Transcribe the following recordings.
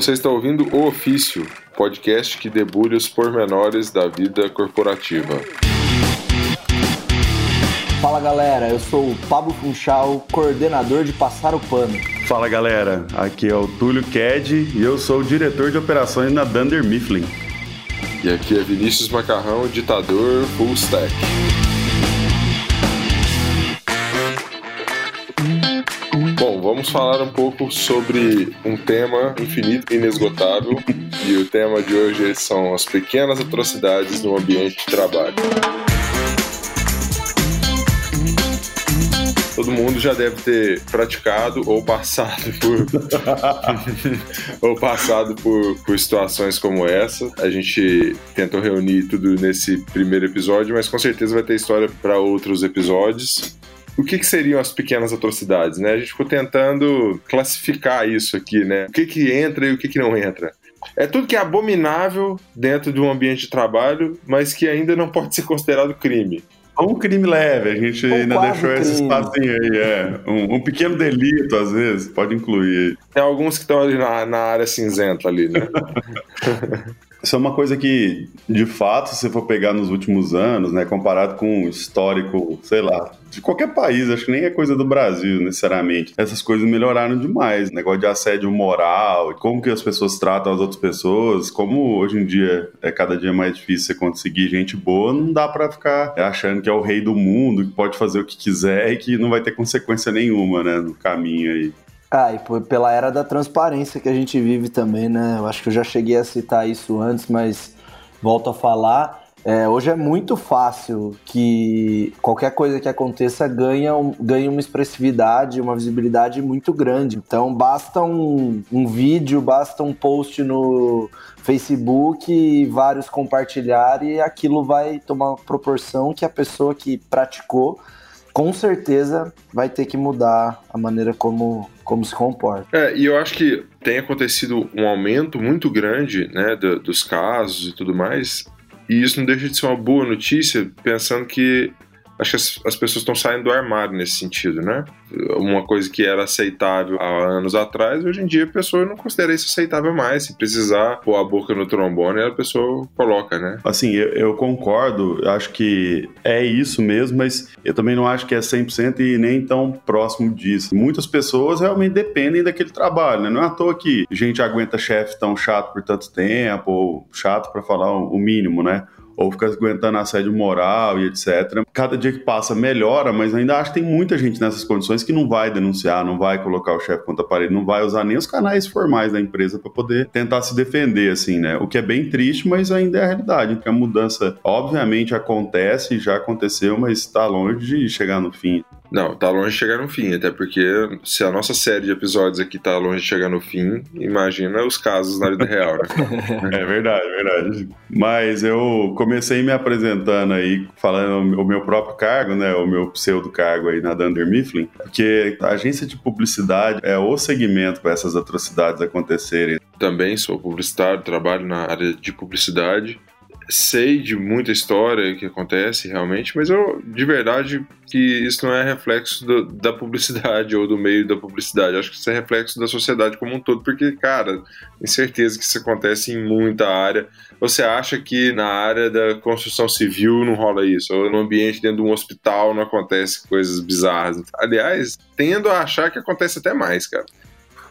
Você está ouvindo O Ofício, podcast que debulha os pormenores da vida corporativa. Fala galera, eu sou o Pablo Funchal, coordenador de Passar o Pano. Fala galera, aqui é o Túlio Ked e eu sou o diretor de operações na Dunder Mifflin. E aqui é Vinícius Macarrão, ditador full stack. Vamos falar um pouco sobre um tema infinito e inesgotável. e o tema de hoje são as pequenas atrocidades no ambiente de trabalho. todo mundo já deve ter praticado ou passado por ou passado por, por situações como essa. A gente tentou reunir tudo nesse primeiro episódio, mas com certeza vai ter história para outros episódios. O que, que, seriam as pequenas atrocidades, né? A gente ficou tentando classificar isso aqui, né? O que, que entra e o que, que não entra. É tudo que é abominável dentro de um ambiente de trabalho, mas que ainda não pode ser considerado crime um crime leve, a gente Ou ainda deixou crime. esse espacinho aí, é. Um, um, pequeno delito, às vezes, pode incluir. Tem alguns que estão ali na, na área cinzenta ali, né? Isso é uma coisa que, de fato, se for pegar nos últimos anos, né, comparado com o histórico, sei lá, de qualquer país, acho que nem é coisa do Brasil necessariamente. Essas coisas melhoraram demais. Negócio de assédio moral, como que as pessoas tratam as outras pessoas, como hoje em dia é cada dia mais difícil você conseguir gente boa, não dá para ficar achando que é o rei do mundo, que pode fazer o que quiser e que não vai ter consequência nenhuma, né, no caminho aí. Ah, e pela era da transparência que a gente vive também, né? Eu acho que eu já cheguei a citar isso antes, mas volto a falar. É, hoje é muito fácil que qualquer coisa que aconteça ganha, um, ganha uma expressividade, uma visibilidade muito grande. Então basta um, um vídeo, basta um post no Facebook e vários compartilhar e aquilo vai tomar proporção que a pessoa que praticou com certeza vai ter que mudar a maneira como, como se comporta. É, e eu acho que tem acontecido um aumento muito grande né, do, dos casos e tudo mais, e isso não deixa de ser uma boa notícia, pensando que acho que as, as pessoas estão saindo do armário nesse sentido, né? Uma coisa que era aceitável há anos atrás, hoje em dia a pessoa não considera isso aceitável mais. Se precisar pôr a boca no trombone, a pessoa coloca, né? Assim, eu, eu concordo, acho que é isso mesmo, mas eu também não acho que é 100% e nem tão próximo disso. Muitas pessoas realmente dependem daquele trabalho, né? Não é à toa que gente aguenta chefe tão chato por tanto tempo, ou chato para falar o mínimo, né? ou fica aguentando assédio moral e etc. Cada dia que passa melhora, mas ainda acho que tem muita gente nessas condições que não vai denunciar, não vai colocar o chefe contra a parede, não vai usar nem os canais formais da empresa para poder tentar se defender, assim, né? O que é bem triste, mas ainda é a realidade. Porque a mudança, obviamente, acontece, já aconteceu, mas está longe de chegar no fim. Não, tá longe de chegar no fim, até porque se a nossa série de episódios aqui tá longe de chegar no fim, imagina os casos na vida real, né? é verdade, é verdade. Mas eu comecei me apresentando aí, falando o meu próprio cargo, né? O meu pseudo cargo aí na Dunder Mifflin, porque a agência de publicidade é o segmento para essas atrocidades acontecerem. Também sou publicitário, trabalho na área de publicidade sei de muita história que acontece realmente, mas eu de verdade que isso não é reflexo do, da publicidade ou do meio da publicidade. Acho que isso é reflexo da sociedade como um todo, porque, cara, tenho certeza que isso acontece em muita área. Você acha que na área da construção civil não rola isso? Ou no ambiente dentro de um hospital não acontece coisas bizarras? Aliás, tendo a achar que acontece até mais, cara.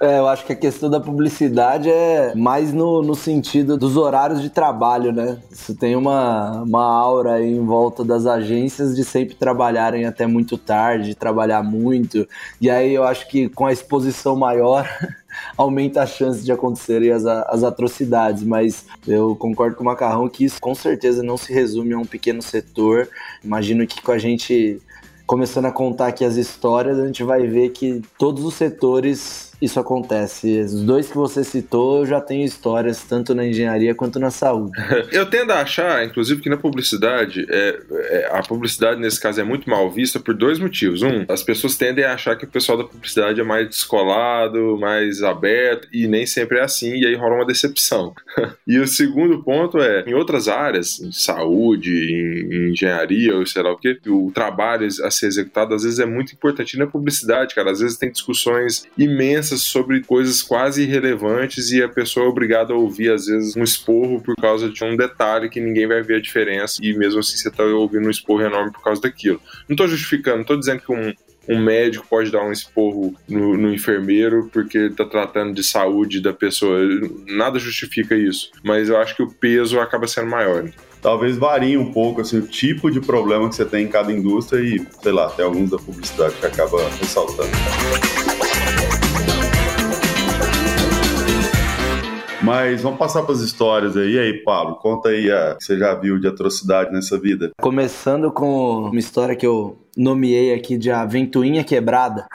É, eu acho que a questão da publicidade é mais no, no sentido dos horários de trabalho, né? Isso tem uma, uma aura aí em volta das agências de sempre trabalharem até muito tarde, de trabalhar muito. E aí eu acho que com a exposição maior aumenta a chance de acontecerem as, as atrocidades, mas eu concordo com o Macarrão que isso com certeza não se resume a um pequeno setor. Imagino que com a gente começando a contar aqui as histórias, a gente vai ver que todos os setores isso acontece. Os dois que você citou, eu já tenho histórias tanto na engenharia quanto na saúde. eu tendo a achar, inclusive, que na publicidade, é, é, a publicidade nesse caso é muito mal vista por dois motivos. Um, as pessoas tendem a achar que o pessoal da publicidade é mais descolado, mais aberto, e nem sempre é assim, e aí rola uma decepção. e o segundo ponto é, em outras áreas, em saúde, em, em engenharia, ou sei lá o que, o trabalho a ser executado às vezes é muito importante. E na publicidade, cara, às vezes tem discussões imensas sobre coisas quase irrelevantes e a pessoa é obrigada a ouvir, às vezes, um esporro por causa de um detalhe que ninguém vai ver a diferença e mesmo assim você tá ouvindo um esporro enorme por causa daquilo. Não tô justificando, não tô dizendo que um, um médico pode dar um esporro no, no enfermeiro porque está tratando de saúde da pessoa. Nada justifica isso. Mas eu acho que o peso acaba sendo maior. Talvez varie um pouco assim, o tipo de problema que você tem em cada indústria e, sei lá, tem alguns da publicidade que acaba ressaltando. Mas vamos passar para as histórias aí. E aí, Paulo, conta aí a que você já viu de atrocidade nessa vida. Começando com uma história que eu nomeei aqui de A Quebrada.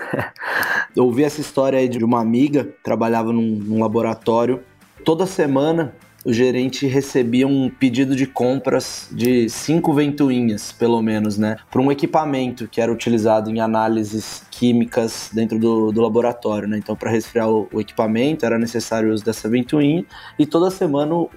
eu ouvi essa história aí de uma amiga, trabalhava num, num laboratório. Toda semana o gerente recebia um pedido de compras de cinco ventoinhas, pelo menos, né? Para um equipamento que era utilizado em análises químicas dentro do, do laboratório, né? Então, para resfriar o, o, equipamento, era necessário o uso dessa ventoinha. E toda semana o,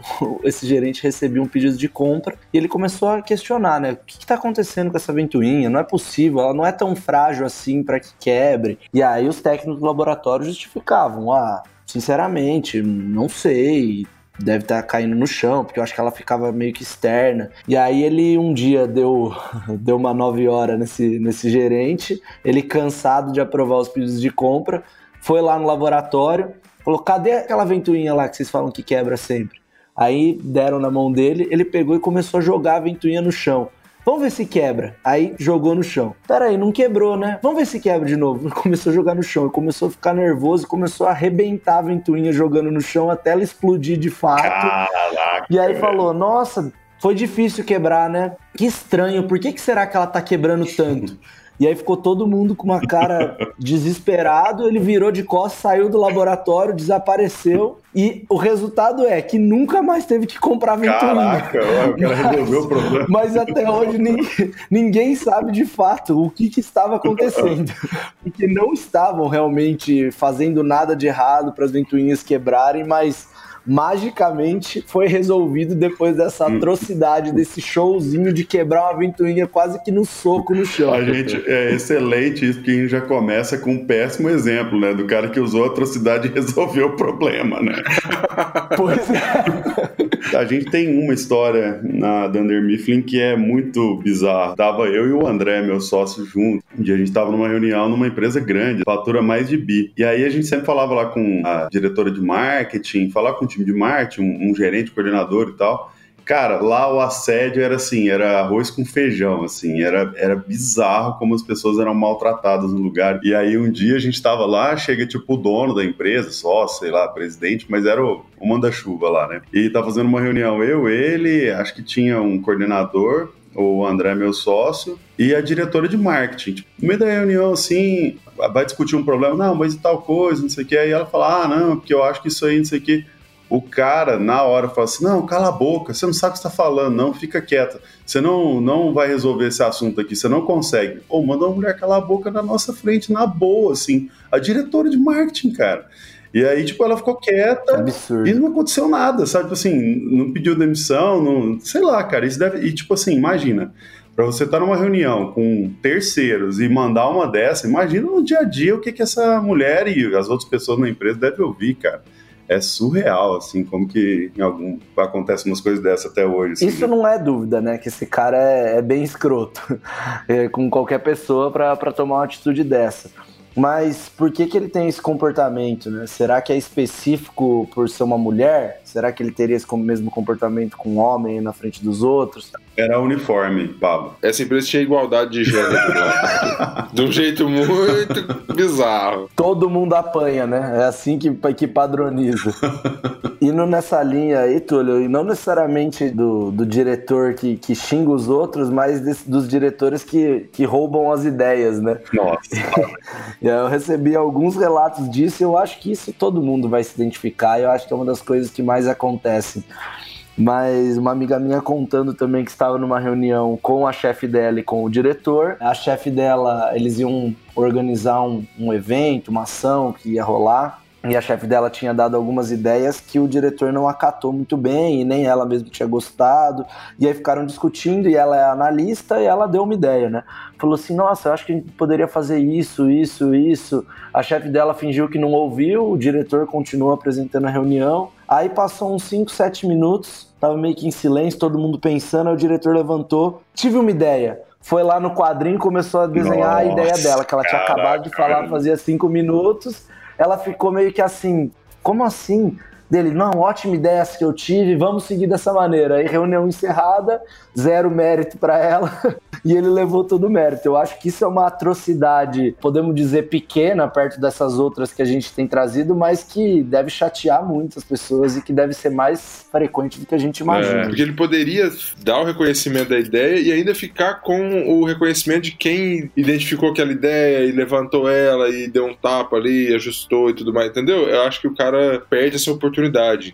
esse gerente recebia um pedido de compra e ele começou a questionar, né? O que está acontecendo com essa ventoinha? Não é possível, ela não é tão frágil assim para que quebre. E aí os técnicos do laboratório justificavam, ah, sinceramente, não sei, deve estar tá caindo no chão, porque eu acho que ela ficava meio que externa. E aí ele um dia deu, deu uma nove horas nesse, nesse gerente, ele cansado de aprovar os pedidos de compra, foi lá no laboratório, falou: cadê aquela ventoinha lá que vocês falam que quebra sempre? Aí deram na mão dele, ele pegou e começou a jogar a ventoinha no chão. Vamos ver se quebra. Aí jogou no chão. Peraí, não quebrou, né? Vamos ver se quebra de novo. Começou a jogar no chão. Começou a ficar nervoso, começou a arrebentar a ventoinha jogando no chão até ela explodir de fato. Caraca, e aí falou: Nossa, foi difícil quebrar, né? Que estranho, por que, que será que ela tá quebrando tanto? E aí ficou todo mundo com uma cara desesperado. Ele virou de costas, saiu do laboratório, desapareceu. E o resultado é que nunca mais teve que comprar ventoinha. Caraca, o cara resolveu o problema. Mas até hoje ninguém, ninguém sabe de fato o que, que estava acontecendo. Porque não estavam realmente fazendo nada de errado para as ventoinhas quebrarem, mas magicamente foi resolvido depois dessa hum. atrocidade, desse showzinho de quebrar uma ventoinha quase que no soco no chão. A gente é excelente isso, porque a gente já começa com um péssimo exemplo, né? Do cara que usou a atrocidade e resolveu o problema, né? Pois é. A gente tem uma história na Dunder Mifflin que é muito bizarra. Tava eu e o André, meu sócio, junto. Um dia a gente tava numa reunião numa empresa grande, fatura mais de bi. E aí a gente sempre falava lá com a diretora de marketing, falar com o time de marketing, um, um gerente, coordenador e tal. Cara, lá o assédio era assim, era arroz com feijão, assim, era, era bizarro como as pessoas eram maltratadas no lugar. E aí um dia a gente tava lá, chega tipo o dono da empresa, só, sei lá, presidente, mas era o, o manda-chuva lá, né? E tá fazendo uma reunião, eu, ele, acho que tinha um coordenador, o André, meu sócio, e a diretora de marketing. Tipo, no meio da reunião, assim, vai discutir um problema, não, mas e tal coisa, não sei o que. Aí ela fala, ah, não, porque eu acho que isso aí, não sei o que o cara, na hora, fala assim: não, cala a boca, você não sabe o que está falando, não, fica quieta. Você não, não vai resolver esse assunto aqui, você não consegue. Ou manda uma mulher calar a boca na nossa frente, na boa, assim. A diretora de marketing, cara. E aí, tipo, ela ficou quieta Absurdo. e não aconteceu nada, sabe? Tipo assim, não pediu demissão, não. Sei lá, cara. Isso deve. E, tipo assim, imagina. Para você estar tá numa reunião com terceiros e mandar uma dessa, imagina no dia a dia o que, que essa mulher e as outras pessoas na empresa devem ouvir, cara é surreal, assim, como que em algum acontece umas coisas dessas até hoje. Assim, Isso né? não é dúvida, né? Que esse cara é, é bem escroto é, com qualquer pessoa para tomar uma atitude dessa. Mas por que, que ele tem esse comportamento, né? Será que é específico por ser uma mulher? Será que ele teria esse mesmo comportamento com um homem na frente dos outros? Era uniforme, Pablo. Essa empresa tinha igualdade de gênero. Né? de um jeito muito bizarro. Todo mundo apanha, né? É assim que, que padroniza. Indo nessa linha aí, Túlio, e não necessariamente do, do diretor que, que xinga os outros, mas desse, dos diretores que, que roubam as ideias, né? Nossa. eu recebi alguns relatos disso e eu acho que isso todo mundo vai se identificar. Eu acho que é uma das coisas que mais acontecem mas uma amiga minha contando também que estava numa reunião com a chefe dela e com o diretor. A chefe dela, eles iam organizar um, um evento, uma ação que ia rolar. e a chefe dela tinha dado algumas ideias que o diretor não acatou muito bem e nem ela mesma tinha gostado. E aí ficaram discutindo e ela é analista e ela deu uma ideia, né? Falou assim: "Nossa, eu acho que a gente poderia fazer isso, isso, isso". A chefe dela fingiu que não ouviu, o diretor continuou apresentando a reunião. Aí passou uns 5, 7 minutos, tava meio que em silêncio, todo mundo pensando, aí o diretor levantou: "Tive uma ideia" foi lá no quadrinho começou a desenhar Nossa, a ideia dela, que ela tinha acabado de falar fazia cinco minutos. Ela ficou meio que assim, como assim? Dele, não, ótima ideia essa que eu tive, vamos seguir dessa maneira. Aí reunião encerrada, zero mérito para ela e ele levou todo o mérito. Eu acho que isso é uma atrocidade, podemos dizer pequena, perto dessas outras que a gente tem trazido, mas que deve chatear muitas pessoas e que deve ser mais frequente do que a gente imagina. É, porque ele poderia dar o reconhecimento da ideia e ainda ficar com o reconhecimento de quem identificou aquela ideia e levantou ela e deu um tapa ali, ajustou e tudo mais, entendeu? Eu acho que o cara perde essa oportunidade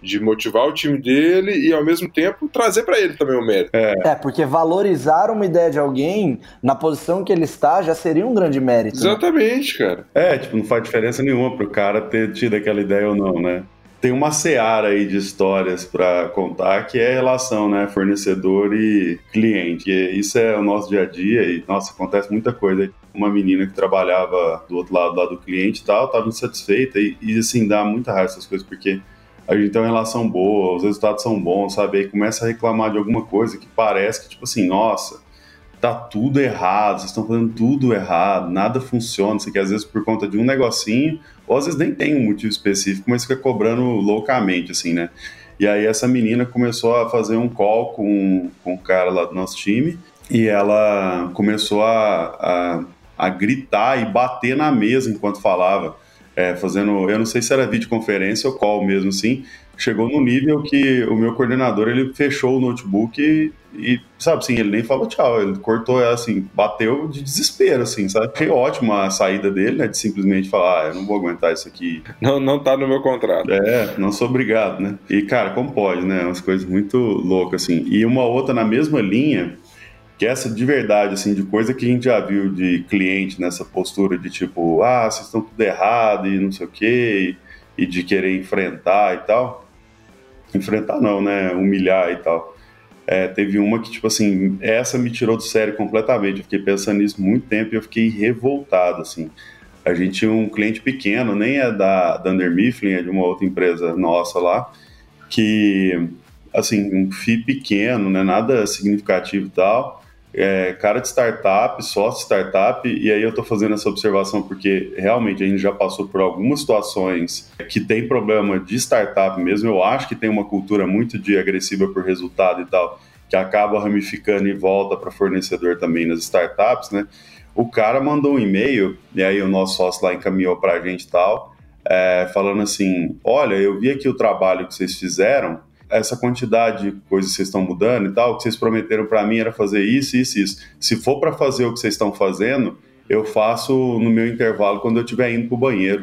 de motivar o time dele e ao mesmo tempo trazer para ele também o mérito. É. é, porque valorizar uma ideia de alguém na posição que ele está já seria um grande mérito. Né? Exatamente, né? cara. É, tipo, não faz diferença nenhuma pro cara ter tido aquela ideia ou não, né? Tem uma seara aí de histórias para contar que é a relação, né, fornecedor e cliente. E isso é o nosso dia a dia e, nossa, acontece muita coisa. Uma menina que trabalhava do outro lado, lá do cliente e tal, estava insatisfeita e, e, assim, dá muita raiva essas coisas, porque a gente tem uma relação boa, os resultados são bons, sabe? Aí começa a reclamar de alguma coisa que parece que, tipo assim, nossa, tá tudo errado, vocês estão fazendo tudo errado, nada funciona, isso aqui às vezes por conta de um negocinho, ou às vezes nem tem um motivo específico, mas fica cobrando loucamente, assim, né? E aí essa menina começou a fazer um call com, com cara lá do nosso time, e ela começou a, a, a gritar e bater na mesa enquanto falava é, fazendo, eu não sei se era videoconferência ou call mesmo assim, chegou no nível que o meu coordenador ele fechou o notebook e, e, sabe assim, ele nem falou tchau, ele cortou assim, bateu de desespero, assim, sabe? Achei ótima a saída dele, né? De simplesmente falar, ah, eu não vou aguentar isso aqui. Não, não tá no meu contrato. É, não sou obrigado, né? E, cara, como pode, né? Umas coisas muito loucas, assim. E uma outra na mesma linha, que essa de verdade, assim, de coisa que a gente já viu de cliente nessa postura de tipo, ah, vocês estão tudo errado e não sei o quê, e, de querer enfrentar e tal. Enfrentar não, né? Humilhar e tal. É, teve uma que, tipo assim, essa me tirou do sério completamente. Eu fiquei pensando nisso muito tempo e eu fiquei revoltado, assim. A gente tinha um cliente pequeno, nem é da Dunder Mifflin, é de uma outra empresa nossa lá, que, assim, um FII pequeno, né, nada significativo e tal, é, cara de startup, sócio de startup, e aí eu estou fazendo essa observação porque realmente a gente já passou por algumas situações que tem problema de startup mesmo. Eu acho que tem uma cultura muito de agressiva por resultado e tal, que acaba ramificando e volta para fornecedor também nas startups, né? O cara mandou um e-mail, e aí o nosso sócio lá encaminhou para a gente e tal, é, falando assim: Olha, eu vi aqui o trabalho que vocês fizeram essa quantidade de coisas que vocês estão mudando e tal, o que vocês prometeram para mim era fazer isso, isso, isso. Se for para fazer o que vocês estão fazendo, eu faço no meu intervalo quando eu estiver indo pro banheiro.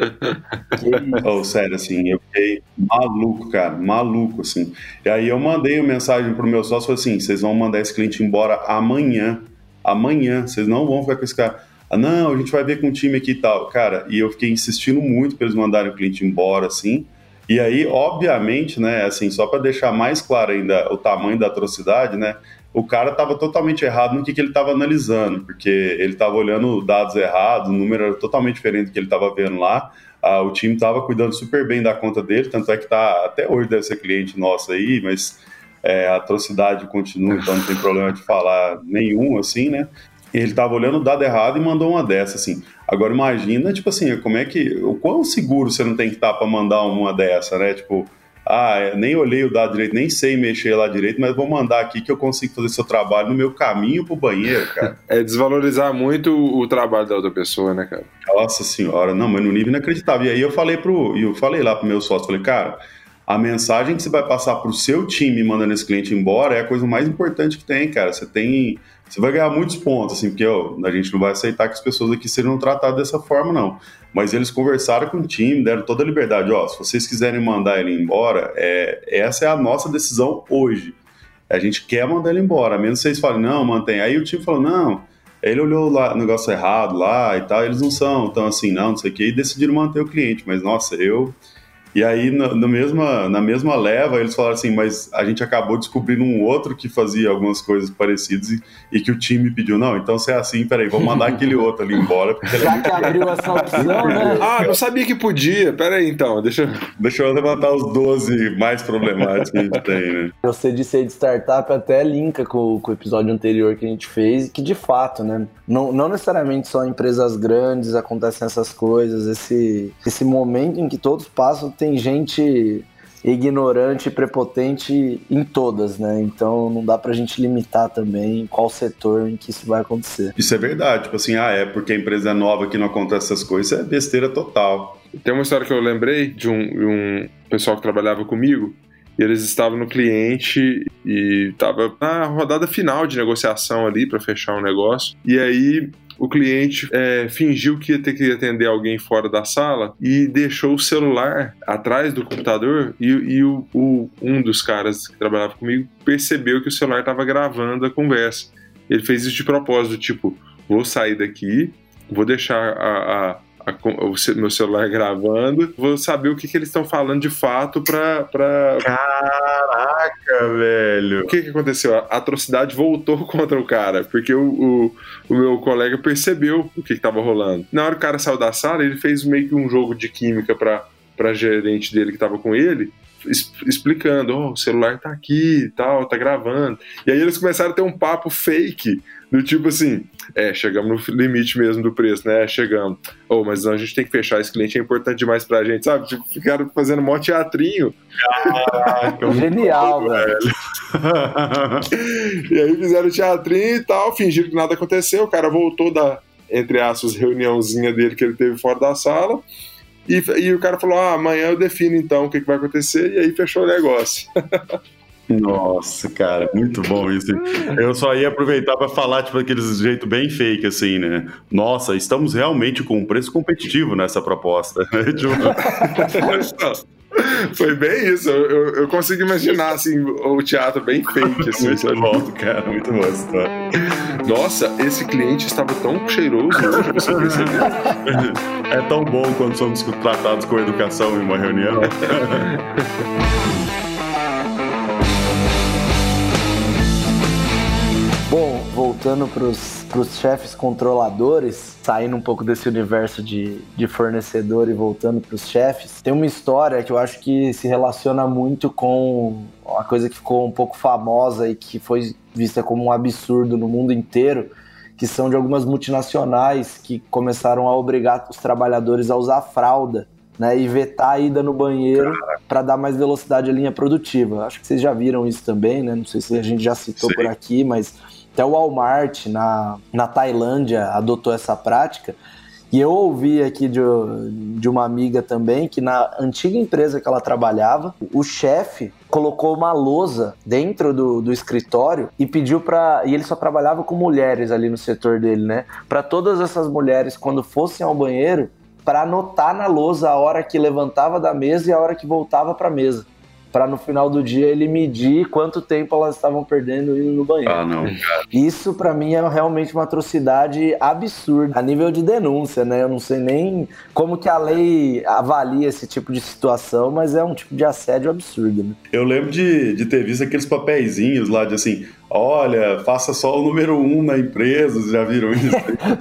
oh, sério, assim, eu fiquei maluco, cara, maluco, assim. E aí eu mandei uma mensagem pro meu sócio, assim, vocês vão mandar esse cliente embora amanhã, amanhã, vocês não vão ficar com esse cara. Ah, não, a gente vai ver com o time aqui e tal. Cara, e eu fiquei insistindo muito para eles mandarem o cliente embora, assim, e aí, obviamente, né, assim, só para deixar mais claro ainda o tamanho da atrocidade, né, o cara estava totalmente errado no que, que ele estava analisando, porque ele estava olhando dados errados, o número era totalmente diferente do que ele estava vendo lá. Ah, o time estava cuidando super bem da conta dele, tanto é que tá, até hoje deve ser cliente nosso aí, mas é, a atrocidade continua, então não tem problema de falar nenhum, assim, né? Ele estava olhando o dado errado e mandou uma dessa, assim. Agora imagina, tipo assim, como é que. O quão seguro você não tem que estar para mandar uma dessa, né? Tipo, ah, nem olhei o dado direito, nem sei mexer lá direito, mas vou mandar aqui que eu consigo fazer seu trabalho no meu caminho pro banheiro, cara. É desvalorizar muito o trabalho da outra pessoa, né, cara? Nossa senhora, não, mas no nível inacreditável. E aí eu falei pro. Eu falei lá pro meu sócio, falei, cara, a mensagem que você vai passar pro seu time mandando esse cliente embora é a coisa mais importante que tem, cara. Você tem você vai ganhar muitos pontos, assim, porque ó, a gente não vai aceitar que as pessoas aqui sejam tratadas dessa forma, não. Mas eles conversaram com o time, deram toda a liberdade. Ó, se vocês quiserem mandar ele embora, é, essa é a nossa decisão hoje. A gente quer mandar ele embora, a menos vocês falem, não, mantém. Aí o time falou, não, Ele olhou lá o negócio errado lá e tal, eles não são tão assim, não, não sei o que, e decidiram manter o cliente. Mas, nossa, eu e aí, na, na, mesma, na mesma leva, eles falaram assim: mas a gente acabou descobrindo um outro que fazia algumas coisas parecidas e, e que o time pediu: não, então se é assim, peraí, vamos mandar aquele outro ali embora. Já que abriu essa opção, né? Ah, não sabia que podia. Peraí, então, deixa eu. Deixa eu levantar os 12 mais problemáticos que a gente tem, né? Você disse aí de startup até linka com, com o episódio anterior que a gente fez, que de fato, né? Não, não necessariamente só em empresas grandes acontecem essas coisas, esse, esse momento em que todos passam tem gente ignorante e prepotente em todas, né? Então não dá pra gente limitar também qual setor em que isso vai acontecer. Isso é verdade, tipo assim, ah, é porque a empresa é nova que não acontece essas coisas, é besteira total. Tem uma história que eu lembrei de um, de um pessoal que trabalhava comigo, e eles estavam no cliente e estava na rodada final de negociação ali para fechar um negócio. E aí o cliente é, fingiu que ia ter que atender alguém fora da sala e deixou o celular atrás do computador e, e o, o, um dos caras que trabalhava comigo percebeu que o celular estava gravando a conversa. Ele fez isso de propósito, tipo, vou sair daqui, vou deixar a, a a, o meu celular gravando, vou saber o que, que eles estão falando de fato pra, pra. Caraca, velho! O que, que aconteceu? A atrocidade voltou contra o cara, porque o, o, o meu colega percebeu o que estava rolando. Na hora que o cara saiu da sala, ele fez meio que um jogo de química pra, pra gerente dele que estava com ele, explicando, oh, o celular tá aqui e tal, tá gravando. E aí eles começaram a ter um papo fake, do tipo assim, é, chegamos no limite mesmo do preço, né? Chegamos. Oh, mas a gente tem que fechar, esse cliente é importante demais pra gente, sabe? Tipo, ficaram fazendo mó teatrinho. Caraca, Genial, velho. e aí fizeram teatrinho e tal, fingiram que nada aconteceu, o cara voltou da, entre aspas, reuniãozinha dele que ele teve fora da sala. E, e o cara falou: ah, amanhã eu defino então o que, que vai acontecer, e aí fechou o negócio. Nossa, cara, muito bom isso. Eu só ia aproveitar para falar, tipo, daquele jeito bem fake, assim, né? Nossa, estamos realmente com um preço competitivo nessa proposta. Tipo, Foi bem isso. Eu, eu, eu, consigo imaginar assim, o teatro bem fake. Assim, muito sabe? bom, cara. Muito bom. Nossa, esse cliente estava tão cheiroso hoje, você percebeu? É tão bom quando somos tratados com educação em uma reunião. voltando para os chefes controladores, saindo um pouco desse universo de, de fornecedor e voltando para os chefes, tem uma história que eu acho que se relaciona muito com uma coisa que ficou um pouco famosa e que foi vista como um absurdo no mundo inteiro, que são de algumas multinacionais que começaram a obrigar os trabalhadores a usar fralda. Né, e vetar a ida no banheiro para dar mais velocidade à linha produtiva. Acho que vocês já viram isso também, né? Não sei se a gente já citou Sim. por aqui, mas até o Walmart na, na Tailândia adotou essa prática. E eu ouvi aqui de, de uma amiga também que na antiga empresa que ela trabalhava, o chefe colocou uma lousa dentro do, do escritório e pediu para e ele só trabalhava com mulheres ali no setor dele, né? Para todas essas mulheres quando fossem ao banheiro, para anotar na lousa a hora que levantava da mesa e a hora que voltava para a mesa para no final do dia ele medir quanto tempo elas estavam perdendo indo no banheiro. Ah, não, cara. Isso para mim é realmente uma atrocidade absurda a nível de denúncia, né? Eu não sei nem como que a lei avalia esse tipo de situação, mas é um tipo de assédio absurdo, né? Eu lembro de, de ter visto aqueles papeizinhos lá de assim, olha, faça só o número um na empresa, já viram isso?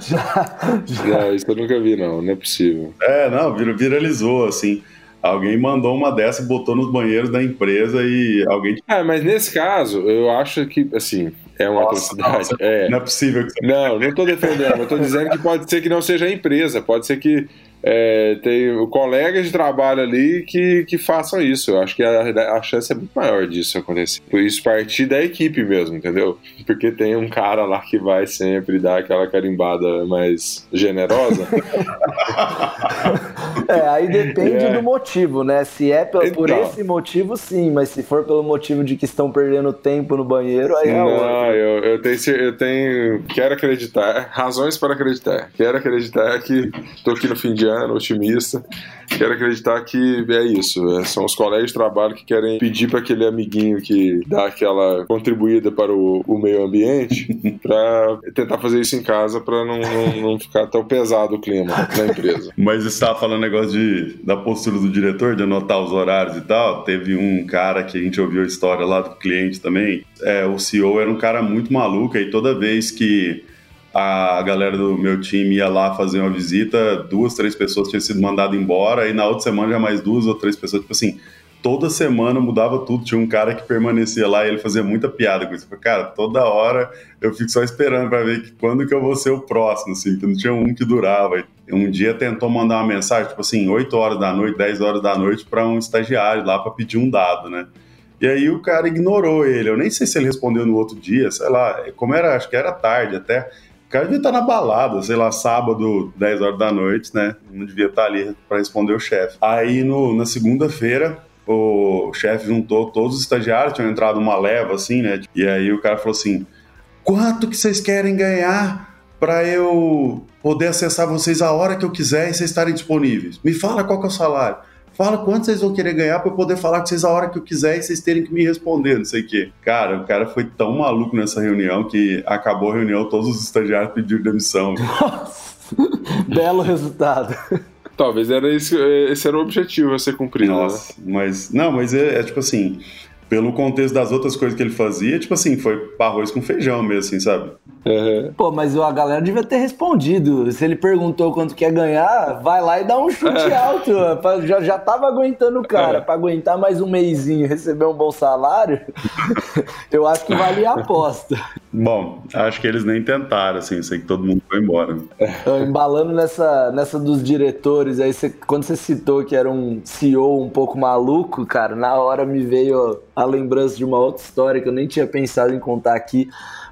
já, já. isso eu nunca vi, não, não é possível. É, não, viralizou, assim. Alguém mandou uma dessa e botou nos banheiros da empresa e alguém. Ah, mas nesse caso, eu acho que, assim, é uma nossa, atrocidade. Nossa, é. Não é possível que você... Não, não estou defendendo. Eu estou dizendo que pode ser que não seja a empresa. Pode ser que é, tem colegas de trabalho ali que, que façam isso. Eu acho que a, a chance é muito maior disso acontecer. Por isso, partir da equipe mesmo, entendeu? Porque tem um cara lá que vai sempre dar aquela carimbada mais generosa. É, aí depende é. do motivo, né? Se é por, então, por esse motivo, sim, mas se for pelo motivo de que estão perdendo tempo no banheiro, aí é Não, eu, eu, tenho, eu tenho. Quero acreditar, razões para acreditar. Quero acreditar que estou aqui no fim de ano, otimista. Quero acreditar que é isso. É, são os colégios de trabalho que querem pedir para aquele amiguinho que dá aquela contribuída para o, o meio ambiente para tentar fazer isso em casa para não, não, não, ficar tão pesado o clima da empresa. Mas você estava falando negócio de, da postura do diretor, de anotar os horários e tal. Teve um cara que a gente ouviu a história lá do cliente também. É, o CEO era um cara muito maluco e toda vez que a galera do meu time ia lá fazer uma visita, duas, três pessoas tinham sido mandadas embora, e na outra semana já mais duas ou três pessoas, tipo assim, toda semana mudava tudo. Tinha um cara que permanecia lá e ele fazia muita piada com isso. Falei, cara, toda hora eu fico só esperando para ver que, quando que eu vou ser o próximo, assim, que não tinha um que durava. Um dia tentou mandar uma mensagem, tipo assim, 8 horas da noite, 10 horas da noite, para um estagiário lá para pedir um dado, né? E aí o cara ignorou ele. Eu nem sei se ele respondeu no outro dia, sei lá, como era, acho que era tarde até. O cara devia estar na balada, sei lá, sábado, 10 horas da noite, né? Não devia estar ali para responder o chefe. Aí no, na segunda-feira, o chefe juntou todos os estagiários, tinham entrado uma leva assim, né? E aí o cara falou assim: quanto que vocês querem ganhar para eu poder acessar vocês a hora que eu quiser e vocês estarem disponíveis? Me fala qual que é o salário. Fala quanto vocês vão querer ganhar para eu poder falar com vocês a hora que eu quiser e vocês terem que me responder, não sei o quê. Cara, o cara foi tão maluco nessa reunião que acabou a reunião, todos os estagiários pediram demissão. Nossa, belo resultado. Talvez era esse, esse era o objetivo a ser cumprido. Né? Nossa, né? mas não, mas é, é, tipo assim, pelo contexto das outras coisas que ele fazia, tipo assim, foi arroz com feijão mesmo, assim, sabe? Uhum. Pô, mas a galera devia ter respondido. Se ele perguntou quanto quer ganhar, vai lá e dá um chute alto. Já, já tava aguentando o cara. É. Pra aguentar mais um mêsinho receber um bom salário, eu acho que valia a aposta. Bom, acho que eles nem tentaram, assim, sei que todo mundo foi embora. Embalando nessa, nessa dos diretores, aí você, quando você citou que era um CEO um pouco maluco, cara, na hora me veio a lembrança de uma outra história que eu nem tinha pensado em contar aqui,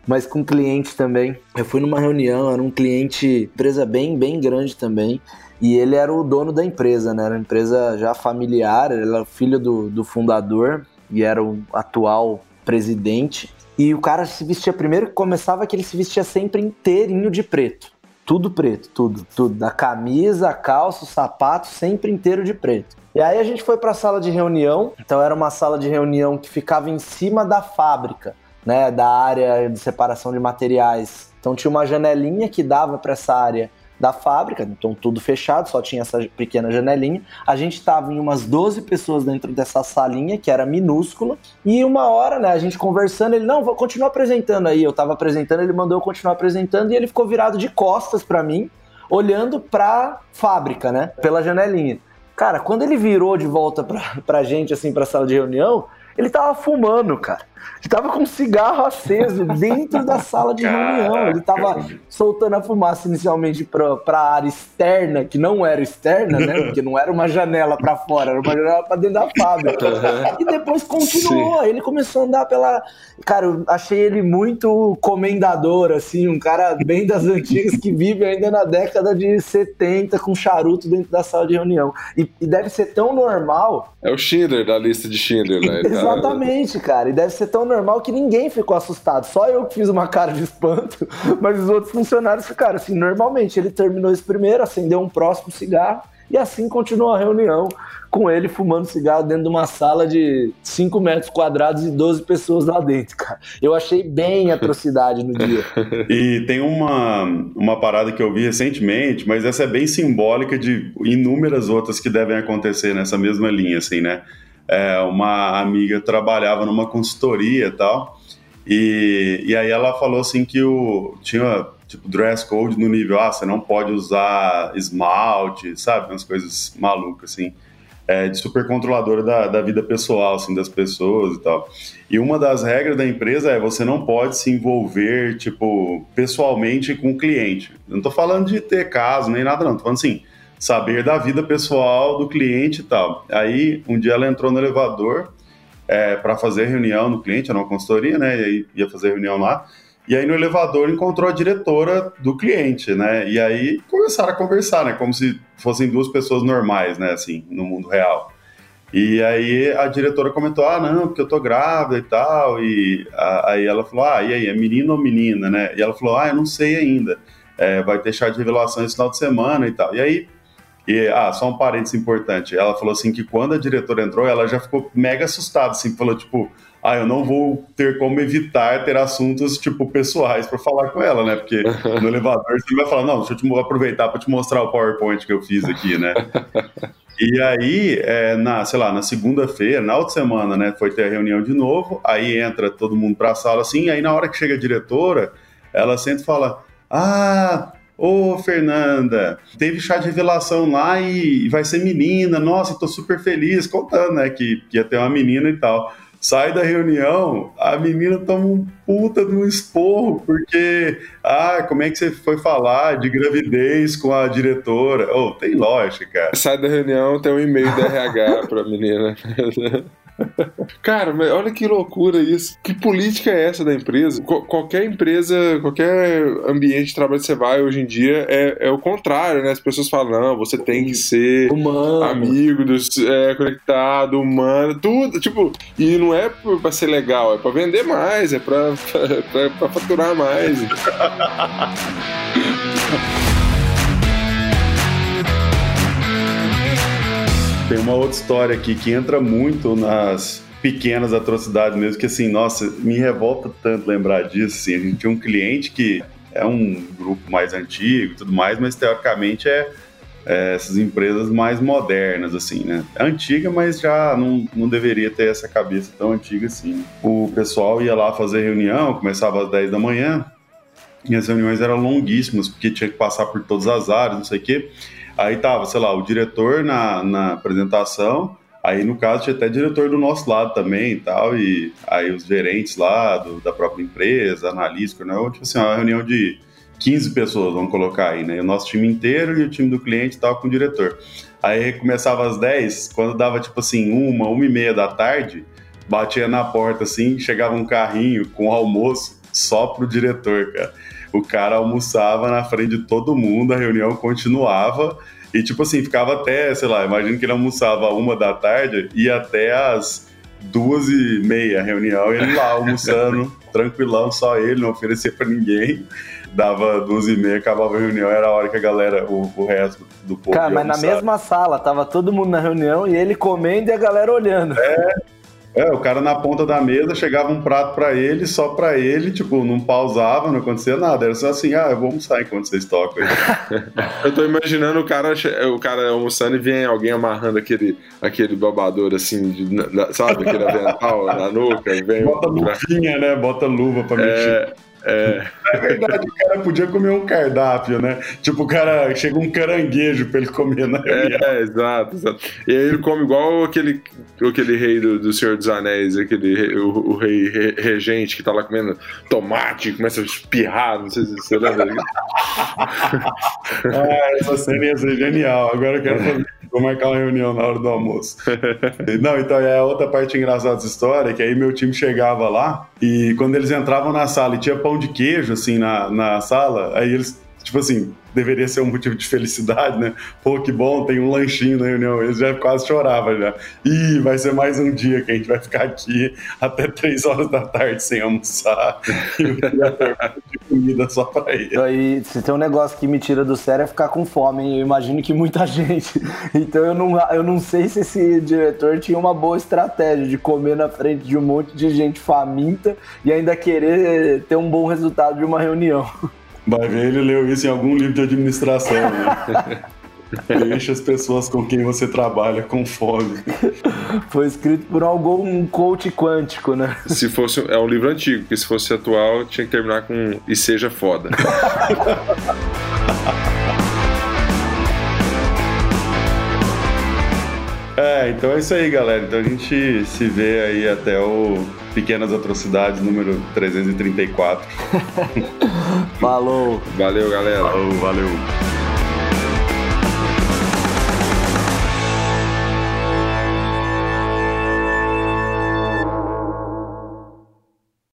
mas com cliente também. Eu fui numa reunião, era um cliente, empresa bem, bem grande também, e ele era o dono da empresa, né? Era uma empresa já familiar, ele era filho do, do fundador e era o atual presidente. E o cara se vestia primeiro, começava que ele se vestia sempre inteirinho de preto. Tudo preto, tudo, tudo. Da camisa, calça, sapato, sempre inteiro de preto. E aí a gente foi para a sala de reunião. Então era uma sala de reunião que ficava em cima da fábrica, né, da área de separação de materiais. Então tinha uma janelinha que dava para essa área da fábrica, então tudo fechado, só tinha essa pequena janelinha. A gente estava em umas 12 pessoas dentro dessa salinha, que era minúscula, e uma hora, né, a gente conversando, ele, não, vou continuar apresentando aí. Eu estava apresentando, ele mandou eu continuar apresentando, e ele ficou virado de costas para mim, olhando pra fábrica, né, pela janelinha. Cara, quando ele virou de volta pra, pra gente, assim, pra sala de reunião, ele tava fumando, cara. Ele tava com um cigarro aceso dentro da sala de reunião. Ele tava soltando a fumaça inicialmente pra, pra área externa, que não era externa, né? Porque não era uma janela para fora, era uma janela pra dentro da fábrica. E depois continuou. Sim. Ele começou a andar pela. Cara, eu achei ele muito comendador, assim, um cara bem das antigas que vive ainda na década de 70 com charuto dentro da sala de reunião. E, e deve ser tão normal. É o Schindler da lista de Schindler, né? Exatamente, cara. E deve ser tão normal que ninguém ficou assustado. Só eu que fiz uma cara de espanto, mas os outros funcionários ficaram assim. Normalmente ele terminou esse primeiro, acendeu um próximo cigarro e assim continuou a reunião com ele fumando cigarro dentro de uma sala de 5 metros quadrados e 12 pessoas lá dentro, cara. Eu achei bem atrocidade no dia. e tem uma, uma parada que eu vi recentemente, mas essa é bem simbólica de inúmeras outras que devem acontecer nessa mesma linha, assim, né? É, uma amiga trabalhava numa consultoria e tal, e, e aí ela falou assim que o, tinha tipo dress code no nível, ah, você não pode usar esmalte, sabe, umas coisas malucas assim, é, de super controladora da, da vida pessoal, assim, das pessoas e tal. E uma das regras da empresa é você não pode se envolver, tipo, pessoalmente com o cliente. Não tô falando de ter caso nem nada não, tô falando assim, saber da vida pessoal do cliente e tal. Aí, um dia ela entrou no elevador é, para fazer reunião no cliente, era uma consultoria, né? E aí ia fazer reunião lá. E aí no elevador encontrou a diretora do cliente, né? E aí começaram a conversar, né? Como se fossem duas pessoas normais, né? Assim, no mundo real. E aí a diretora comentou: ah, não, porque eu tô grávida e tal. E aí ela falou: ah, e aí, é menino ou menina, né? E ela falou: ah, eu não sei ainda. É, vai ter chá de revelação esse final de semana e tal. E aí, e, ah, só um parênteses importante. Ela falou assim que quando a diretora entrou, ela já ficou mega assustada, assim, falou tipo. Ah, eu não vou ter como evitar ter assuntos, tipo, pessoais para falar com ela, né? Porque no elevador você vai falar, não, deixa eu te aproveitar para te mostrar o PowerPoint que eu fiz aqui, né? E aí, é, na, sei lá, na segunda-feira, na outra semana, né, foi ter a reunião de novo, aí entra todo mundo para a sala assim, aí na hora que chega a diretora, ela sempre fala: Ah, ô Fernanda, teve chá de revelação lá e vai ser menina, nossa, tô super feliz, contando, né, que, que ia ter uma menina e tal. Sai da reunião, a menina toma um puta de um esporro, porque, ah, como é que você foi falar de gravidez com a diretora? Oh, tem lógica, cara. Sai da reunião, tem um e-mail da RH pra menina. Cara, mas olha que loucura isso. Que política é essa da empresa? Qu qualquer empresa, qualquer ambiente de trabalho que você vai hoje em dia é, é o contrário, né? As pessoas falam, não, você tem que ser humano. amigo, dos, é, conectado, humano, tudo. Tipo, e não é pra ser legal, é pra vender mais, é pra, pra, pra faturar mais. Tem uma outra história aqui que entra muito nas pequenas atrocidades mesmo, que assim, nossa, me revolta tanto lembrar disso. Assim, a gente tinha um cliente que é um grupo mais antigo e tudo mais, mas teoricamente é, é, essas empresas mais modernas, assim, né? É antiga, mas já não, não deveria ter essa cabeça tão antiga assim. O pessoal ia lá fazer reunião, começava às 10 da manhã, e as reuniões eram longuíssimas, porque tinha que passar por todas as áreas, não sei o quê. Aí tava, sei lá, o diretor na, na apresentação, aí no caso tinha até diretor do nosso lado também e tal, e aí os gerentes lá do, da própria empresa, analítico, né? Tipo assim, uma reunião de 15 pessoas, vamos colocar aí, né? O nosso time inteiro e o time do cliente tava com o diretor. Aí começava às 10, quando dava tipo assim, uma, uma e meia da tarde, batia na porta assim, chegava um carrinho com almoço só pro diretor, cara o cara almoçava na frente de todo mundo, a reunião continuava. E, tipo assim, ficava até, sei lá, imagino que ele almoçava uma da tarde e até as duas e meia a reunião, ele lá almoçando, tranquilão, só ele, não oferecia para ninguém. Dava duas e meia, acabava a reunião, era a hora que a galera, o, o resto do povo. Cara, mas almoçar. na mesma sala, tava todo mundo na reunião e ele comendo e a galera olhando. É, é, o cara na ponta da mesa chegava um prato para ele, só para ele, tipo, não pausava, não acontecia nada. Era só assim, ah, eu vou almoçar enquanto vocês tocam eu tô imaginando o cara, o cara almoçando e vem alguém amarrando aquele, aquele babador assim, de, sabe, aquele avental na nuca. Vem Bota luvinha, né? Bota luva pra mexer. É... É... é verdade, o cara podia comer um cardápio, né? Tipo, o cara chega um caranguejo pra ele comer na reunião. É, exato, exato. E aí ele come igual aquele, aquele rei do, do Senhor dos Anéis, aquele o, o rei re, regente que tá lá comendo tomate, começa a espirrar, não sei se você lembra. ah, essa cena ia ser genial. Agora eu quero fazer. Vou marcar uma reunião na hora do almoço. Não, então é a outra parte engraçada dessa história, que aí meu time chegava lá e quando eles entravam na sala e tinha pão de queijo, assim, na, na sala, aí eles, tipo assim, deveria ser um motivo de felicidade, né? Pô, que bom, tem um lanchinho na reunião. Eles já quase choravam já. Ih, vai ser mais um dia que a gente vai ficar aqui até três horas da tarde sem almoçar e de comida só pra ele. Aí, se tem um negócio que me tira do sério é ficar com fome, hein? Eu imagino que muita gente. Então eu não, eu não sei se esse diretor tinha uma boa estratégia de comer na frente de um monte de gente faminta e ainda querer ter um bom resultado de uma reunião. Vai ver, ele leu isso em algum livro de administração, né? Deixa as pessoas com quem você trabalha com fome. Foi escrito por algum coach quântico, né? Se fosse. É um livro antigo, porque se fosse atual, tinha que terminar com E seja foda. É, então é isso aí, galera. Então a gente se vê aí até o Pequenas Atrocidades número 334. Falou. Valeu, galera. Falou, valeu.